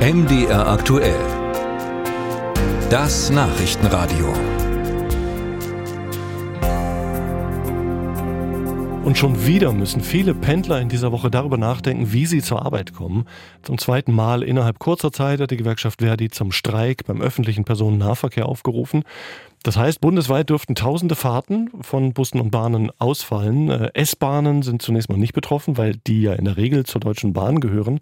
MDR aktuell. Das Nachrichtenradio. Und schon wieder müssen viele Pendler in dieser Woche darüber nachdenken, wie sie zur Arbeit kommen. Zum zweiten Mal innerhalb kurzer Zeit hat die Gewerkschaft Verdi zum Streik beim öffentlichen Personennahverkehr aufgerufen. Das heißt, bundesweit dürften tausende Fahrten von Bussen und Bahnen ausfallen. Äh, S-Bahnen sind zunächst mal nicht betroffen, weil die ja in der Regel zur Deutschen Bahn gehören.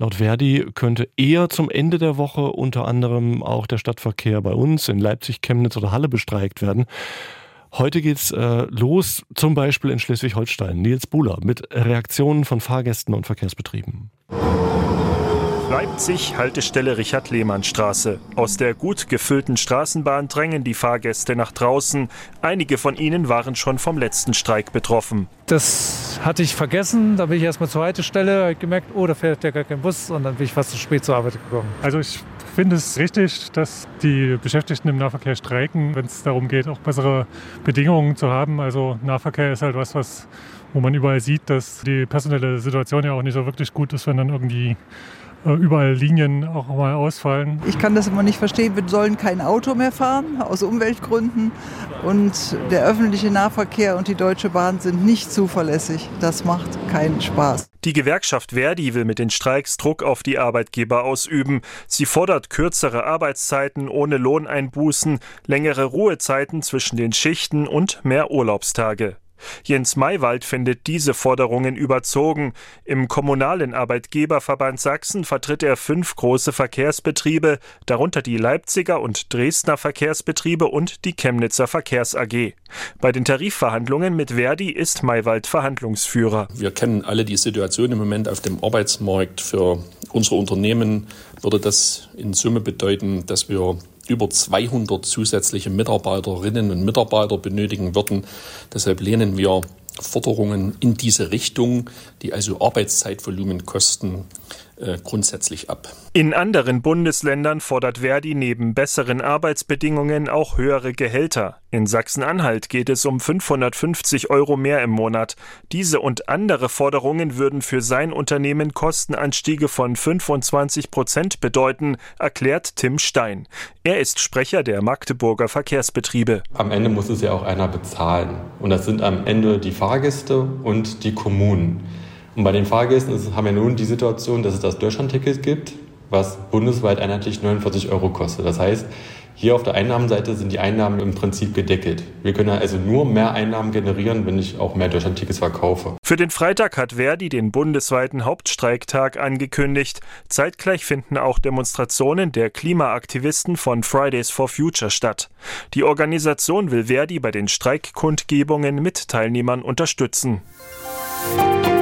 Laut Verdi könnte eher zum Ende der Woche unter anderem auch der Stadtverkehr bei uns in Leipzig, Chemnitz oder Halle bestreikt werden. Heute geht's äh, los, zum Beispiel in Schleswig-Holstein. Nils Buhler mit Reaktionen von Fahrgästen und Verkehrsbetrieben. Leipzig, Haltestelle Richard-Lehmann-Straße. Aus der gut gefüllten Straßenbahn drängen die Fahrgäste nach draußen. Einige von ihnen waren schon vom letzten Streik betroffen. Das hatte ich vergessen. Da bin ich erstmal zur Haltestelle, habe gemerkt, oh, da fährt ja gar kein Bus. Und dann bin ich fast zu spät zur Arbeit gekommen. Also ich finde es richtig, dass die Beschäftigten im Nahverkehr streiken, wenn es darum geht, auch bessere Bedingungen zu haben. Also Nahverkehr ist halt was, was wo man überall sieht, dass die personelle Situation ja auch nicht so wirklich gut ist, wenn dann irgendwie äh, überall Linien auch mal ausfallen. Ich kann das immer nicht verstehen. Wir sollen kein Auto mehr fahren aus Umweltgründen und der öffentliche Nahverkehr und die Deutsche Bahn sind nicht zuverlässig. Das macht keinen Spaß. Die Gewerkschaft Verdi will mit den Streiks Druck auf die Arbeitgeber ausüben. Sie fordert kürzere Arbeitszeiten ohne Lohneinbußen, längere Ruhezeiten zwischen den Schichten und mehr Urlaubstage. Jens Maywald findet diese Forderungen überzogen. Im kommunalen Arbeitgeberverband Sachsen vertritt er fünf große Verkehrsbetriebe, darunter die Leipziger und Dresdner Verkehrsbetriebe und die Chemnitzer Verkehrs AG. Bei den Tarifverhandlungen mit Verdi ist Maywald Verhandlungsführer. Wir kennen alle die Situation im Moment auf dem Arbeitsmarkt. Für unsere Unternehmen würde das in Summe bedeuten, dass wir über 200 zusätzliche Mitarbeiterinnen und Mitarbeiter benötigen würden. Deshalb lehnen wir Forderungen in diese Richtung, die also Arbeitszeitvolumen kosten, äh, grundsätzlich ab. In anderen Bundesländern fordert Verdi neben besseren Arbeitsbedingungen auch höhere Gehälter. In Sachsen-Anhalt geht es um 550 Euro mehr im Monat. Diese und andere Forderungen würden für sein Unternehmen Kostenanstiege von 25 Prozent bedeuten, erklärt Tim Stein. Er ist Sprecher der Magdeburger Verkehrsbetriebe. Am Ende muss es ja auch einer bezahlen. Und das sind am Ende die Fahrgäste und die Kommunen. Und bei den Fahrgästen haben wir nun die Situation, dass es das Deutschlandticket gibt, was bundesweit einheitlich 49 Euro kostet. Das heißt, hier auf der Einnahmenseite sind die Einnahmen im Prinzip gedeckelt. Wir können also nur mehr Einnahmen generieren, wenn ich auch mehr Deutschlandtickets verkaufe. Für den Freitag hat Verdi den bundesweiten Hauptstreiktag angekündigt. Zeitgleich finden auch Demonstrationen der Klimaaktivisten von Fridays for Future statt. Die Organisation will Verdi bei den Streikkundgebungen mit Teilnehmern unterstützen. Musik